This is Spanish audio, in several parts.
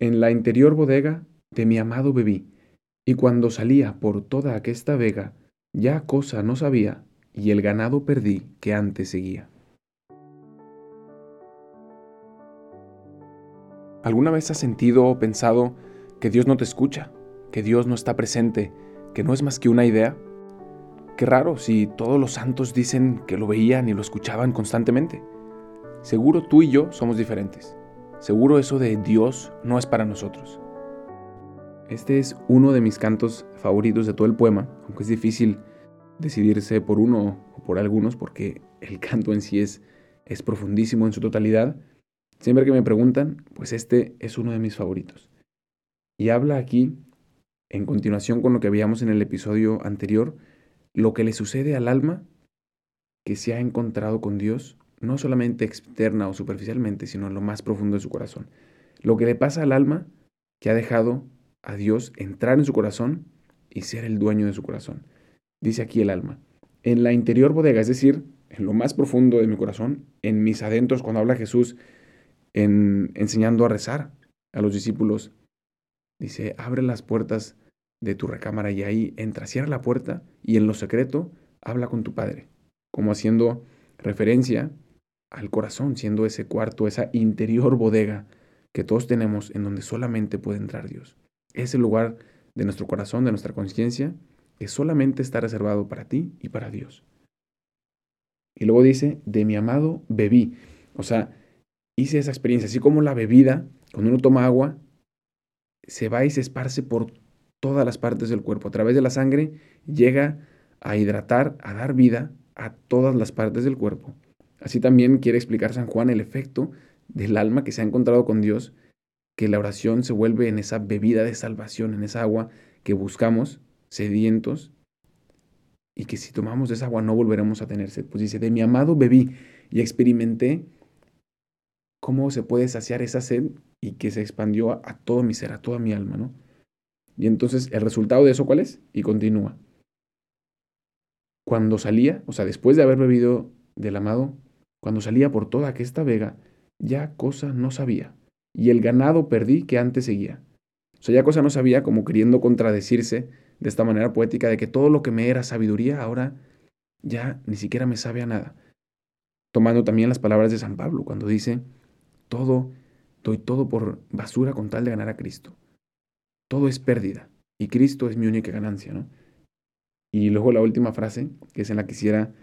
En la interior bodega de mi amado bebí, y cuando salía por toda aquesta vega, ya cosa no sabía, y el ganado perdí que antes seguía. ¿Alguna vez has sentido o pensado que Dios no te escucha, que Dios no está presente, que no es más que una idea? Qué raro si todos los santos dicen que lo veían y lo escuchaban constantemente. Seguro tú y yo somos diferentes. Seguro eso de Dios no es para nosotros. Este es uno de mis cantos favoritos de todo el poema, aunque es difícil decidirse por uno o por algunos porque el canto en sí es, es profundísimo en su totalidad. Siempre que me preguntan, pues este es uno de mis favoritos. Y habla aquí, en continuación con lo que veíamos en el episodio anterior, lo que le sucede al alma que se ha encontrado con Dios no solamente externa o superficialmente, sino en lo más profundo de su corazón. Lo que le pasa al alma que ha dejado a Dios entrar en su corazón y ser el dueño de su corazón. Dice aquí el alma. En la interior bodega, es decir, en lo más profundo de mi corazón, en mis adentros, cuando habla Jesús en, enseñando a rezar a los discípulos, dice, abre las puertas de tu recámara y ahí entra, cierra la puerta y en lo secreto habla con tu Padre, como haciendo referencia al corazón, siendo ese cuarto, esa interior bodega que todos tenemos en donde solamente puede entrar Dios. Ese lugar de nuestro corazón, de nuestra conciencia, que solamente está reservado para ti y para Dios. Y luego dice, de mi amado bebí. O sea, hice esa experiencia, así como la bebida, cuando uno toma agua, se va y se esparce por todas las partes del cuerpo. A través de la sangre llega a hidratar, a dar vida a todas las partes del cuerpo. Así también quiere explicar San Juan el efecto del alma que se ha encontrado con Dios, que la oración se vuelve en esa bebida de salvación, en esa agua que buscamos, sedientos, y que si tomamos esa agua no volveremos a tener sed. Pues dice, de mi amado bebí y experimenté cómo se puede saciar esa sed y que se expandió a, todo mi ser, a toda mi alma, ¿no? Y entonces, ¿el resultado de eso cuál es? Y continúa. Cuando salía, o sea, después de haber bebido del amado, cuando salía por toda aquesta vega, ya cosa no sabía, y el ganado perdí que antes seguía. O sea, ya cosa no sabía, como queriendo contradecirse de esta manera poética, de que todo lo que me era sabiduría ahora ya ni siquiera me sabe a nada. Tomando también las palabras de San Pablo, cuando dice, todo, doy todo por basura con tal de ganar a Cristo. Todo es pérdida, y Cristo es mi única ganancia, ¿no? Y luego la última frase, que es en la que quisiera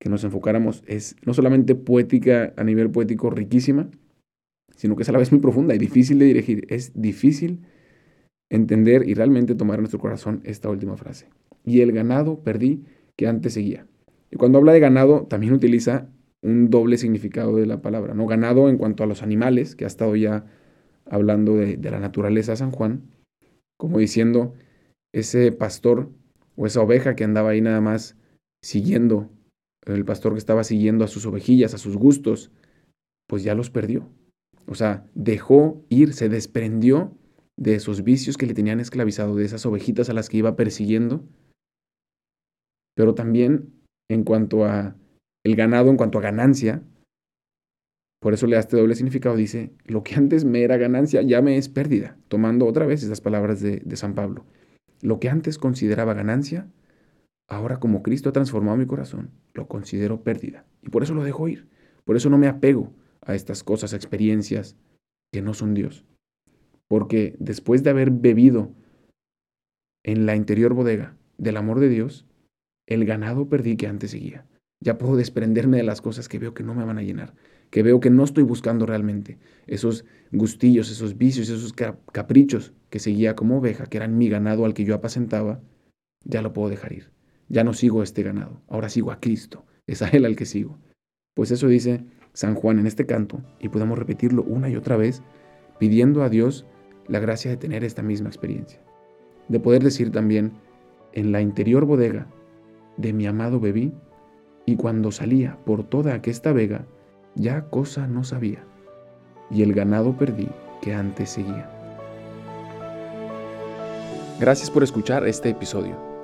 que nos enfocáramos es no solamente poética a nivel poético riquísima, sino que es a la vez muy profunda y difícil de dirigir. Es difícil entender y realmente tomar en nuestro corazón esta última frase. Y el ganado perdí que antes seguía. Y cuando habla de ganado, también utiliza un doble significado de la palabra. ¿no? Ganado en cuanto a los animales, que ha estado ya hablando de, de la naturaleza San Juan, como diciendo, ese pastor o esa oveja que andaba ahí nada más siguiendo el pastor que estaba siguiendo a sus ovejillas, a sus gustos, pues ya los perdió. O sea, dejó ir, se desprendió de esos vicios que le tenían esclavizado, de esas ovejitas a las que iba persiguiendo. Pero también en cuanto a el ganado, en cuanto a ganancia, por eso le da este doble significado, dice, lo que antes me era ganancia ya me es pérdida, tomando otra vez esas palabras de, de San Pablo. Lo que antes consideraba ganancia, Ahora como Cristo ha transformado mi corazón, lo considero pérdida. Y por eso lo dejo ir. Por eso no me apego a estas cosas, a experiencias que no son Dios. Porque después de haber bebido en la interior bodega del amor de Dios, el ganado perdí que antes seguía. Ya puedo desprenderme de las cosas que veo que no me van a llenar, que veo que no estoy buscando realmente. Esos gustillos, esos vicios, esos caprichos que seguía como oveja, que eran mi ganado al que yo apacentaba, ya lo puedo dejar ir. Ya no sigo este ganado, ahora sigo a Cristo, es a Él al que sigo. Pues eso dice San Juan en este canto y podemos repetirlo una y otra vez pidiendo a Dios la gracia de tener esta misma experiencia. De poder decir también, en la interior bodega de mi amado bebí, y cuando salía por toda aquesta vega, ya cosa no sabía, y el ganado perdí que antes seguía. Gracias por escuchar este episodio.